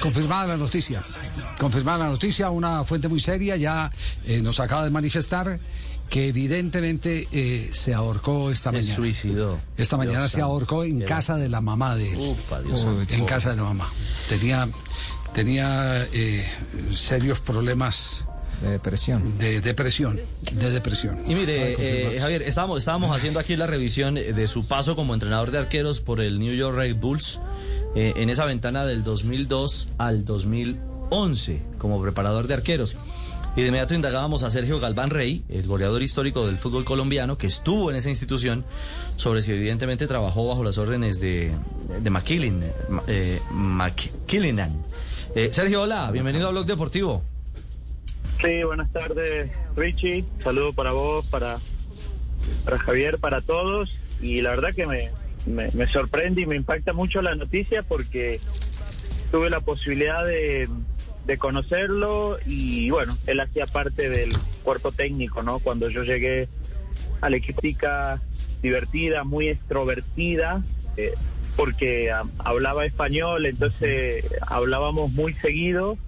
confirmada la noticia. Confirmada la noticia, una fuente muy seria ya eh, nos acaba de manifestar que evidentemente eh, se ahorcó esta Se mañana. suicidó. Esta Dios mañana se ahorcó en Era- casa de la mamá de él. Upa, Dios santo. en casa de la mamá. Tenía, tenía eh, serios problemas De depresión. de depresión. De depresión. Y mire, eh. Javier, estábamos, estábamos haciendo aquí la revisión de su paso como entrenador de arqueros por el New York Red Bulls eh, en esa ventana del 2002 al 2011 como preparador de arqueros. Y de inmediato indagábamos a Sergio Galván Rey, el goleador histórico del fútbol colombiano, que estuvo en esa institución, sobre si evidentemente trabajó bajo las órdenes de, de McKillen, eh. Eh, Sergio, hola, bienvenido a Blog Deportivo. Sí, buenas tardes, Richie. Saludo para vos, para, para Javier, para todos. Y la verdad que me, me, me sorprende y me impacta mucho la noticia porque tuve la posibilidad de, de conocerlo y bueno, él hacía parte del cuerpo técnico, ¿no? Cuando yo llegué al equipo, chica divertida, muy extrovertida, eh, porque hablaba español, entonces hablábamos muy seguido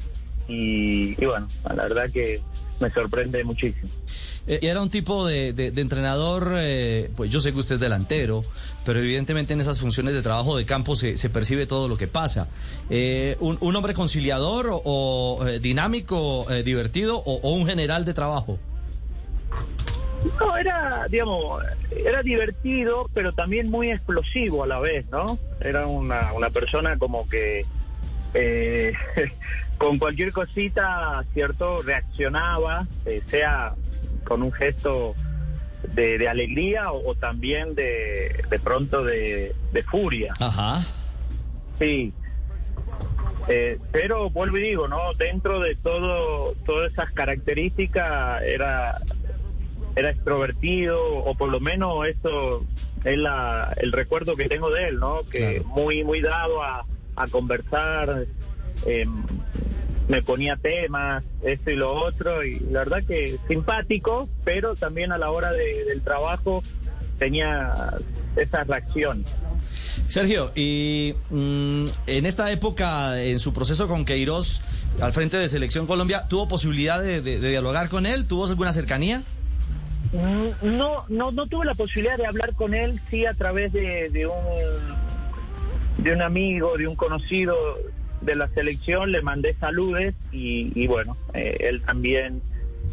y, y bueno, la verdad que me sorprende muchísimo. Eh, era un tipo de, entrenador, eh, pues yo sé que usted es delantero, pero evidentemente en esas funciones de trabajo de campo se, percibe todo lo que pasa. Eh, un, hombre conciliador o, dinámico, divertido o, un general de trabajo? No, era, digamos, era divertido, pero también muy explosivo a la vez, ¿no? Era una, persona como que con cualquier cosita, ¿cierto? Reaccionaba, sea con un gesto de, de alegría o, o también de, de pronto de, de furia. Ajá. Sí. Eh, pero vuelvo y digo, ¿no? Dentro de todo, todas esas características era, era extrovertido, o por lo menos eso es la, el recuerdo que tengo de él, ¿no? Que Claro. muy, muy dado a, a conversar, eh, me ponía temas, esto y lo otro, y la verdad que simpático, pero también a la hora de- del trabajo tenía esas reacciones. Sergio, y mm, en esta época, en su proceso con Queiroz al frente de Selección Colombia, ¿tuvo posibilidad de, de- de dialogar con él? ¿Tuvo alguna cercanía? Mm, No, no, no tuve la posibilidad de hablar con él, sí a través de, de un de un amigo, de un conocido de la selección, le mandé saludes y, y bueno, eh, él también,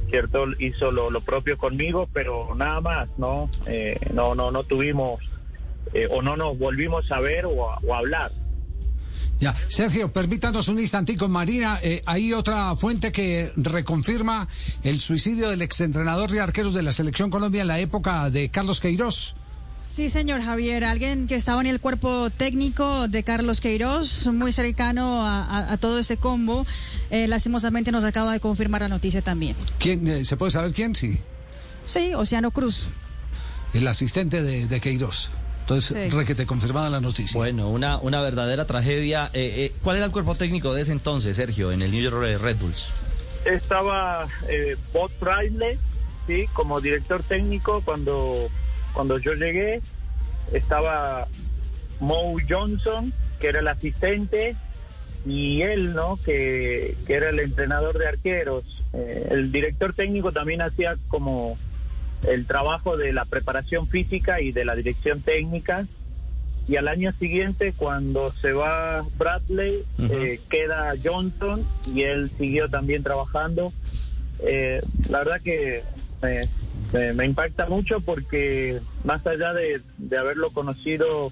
cierto, hizo lo, lo propio conmigo, pero nada más, no, Eh, no, no, no tuvimos eh, o no nos volvimos a ver o a, hablar. Ya, Sergio, permítanos un instantico, Marina. eh, hay otra fuente que reconfirma el suicidio del exentrenador de arqueros de la Selección Colombia en la época de Carlos Queiroz. Sí, señor Javier, alguien que estaba en el cuerpo técnico de Carlos Queiroz, muy cercano a, a- a todo ese combo, eh, lastimosamente nos acaba de confirmar la noticia también. ¿Quién, eh, ¿Se puede saber quién? Sí, Sí, Oceano Cruz. el asistente de, de Queiroz. Entonces, Sí. requete confirmada la noticia. Bueno, una, una verdadera tragedia. Eh, eh, ¿Cuál era el cuerpo técnico de ese entonces, Sergio, en el New York Red Bulls? estaba eh, Bob Bradley, sí, como director técnico cuando cuando yo llegué. Estaba Moe Johnson, que era el asistente, y él, ¿no? Que, que era el entrenador de arqueros. Eh, el director técnico también hacía como el trabajo de la preparación física y de la dirección técnica. Y al año siguiente, cuando se va Bradley, eh, queda Johnson y él siguió también trabajando. Eh, la verdad que me, impacta mucho porque más allá de, de haberlo conocido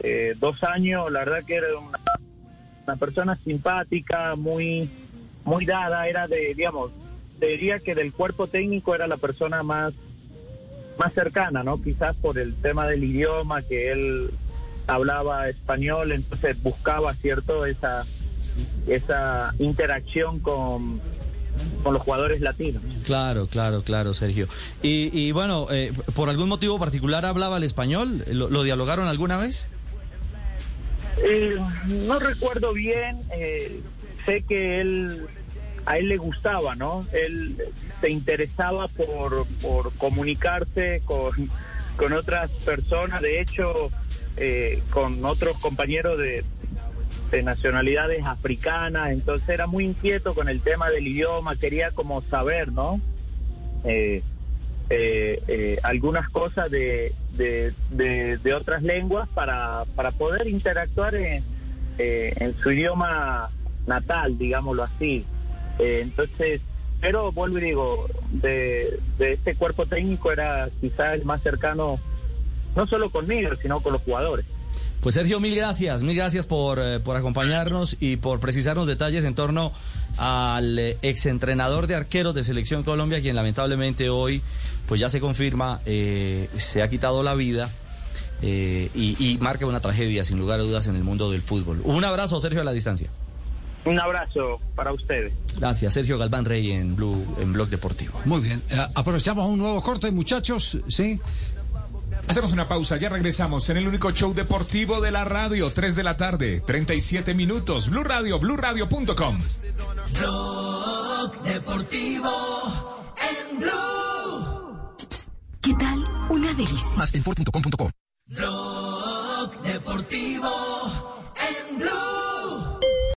eh, dos años, la verdad que era una, una persona simpática, muy, muy dada, era de, digamos, diría que del cuerpo técnico era la persona más más cercana, ¿no? Quizás por el tema del idioma, que él hablaba español, entonces buscaba, ¿cierto? Esa, esa interacción con, con los jugadores latinos. Claro, claro, claro, Sergio. Y, y bueno, eh, ¿por algún motivo particular hablaba el español? ¿Lo, lo dialogaron alguna vez? Eh, no recuerdo bien, eh, sé que él, a él le gustaba, ¿no? Él se interesaba por, por comunicarse con, con otras personas, de hecho, eh, con otros compañeros de, este, nacionalidades africanas, entonces era muy inquieto con el tema del idioma, quería como saber, ¿no? Eh, eh, eh, algunas cosas de, de, otras lenguas para, para poder interactuar en, en su idioma natal, digámoslo así. entonces, pero vuelvo y digo, de, de este cuerpo técnico era quizás el más cercano, no solo conmigo, sino con los jugadores. Pues Sergio, mil gracias, mil gracias por, eh, por acompañarnos y por precisarnos detalles en torno al eh, exentrenador de arqueros de Selección Colombia, quien lamentablemente hoy, pues ya se confirma, eh, se ha quitado la vida y, y, marca una tragedia, sin lugar a dudas, en el mundo del fútbol. Un abrazo, Sergio, a la distancia. Un abrazo para ustedes. Gracias, Sergio Galván Rey en Blue, en Blog Deportivo. Muy bien, aprovechamos un nuevo corte, muchachos, ¿sí? Hacemos una pausa, ya regresamos en el único show deportivo de la radio, 3 de la tarde, 37 minutos, Blue Radio, BlueRadio.com. Blog deportivo en Blue. ¿Qué tal? Una delicia. Más en Blog deportivo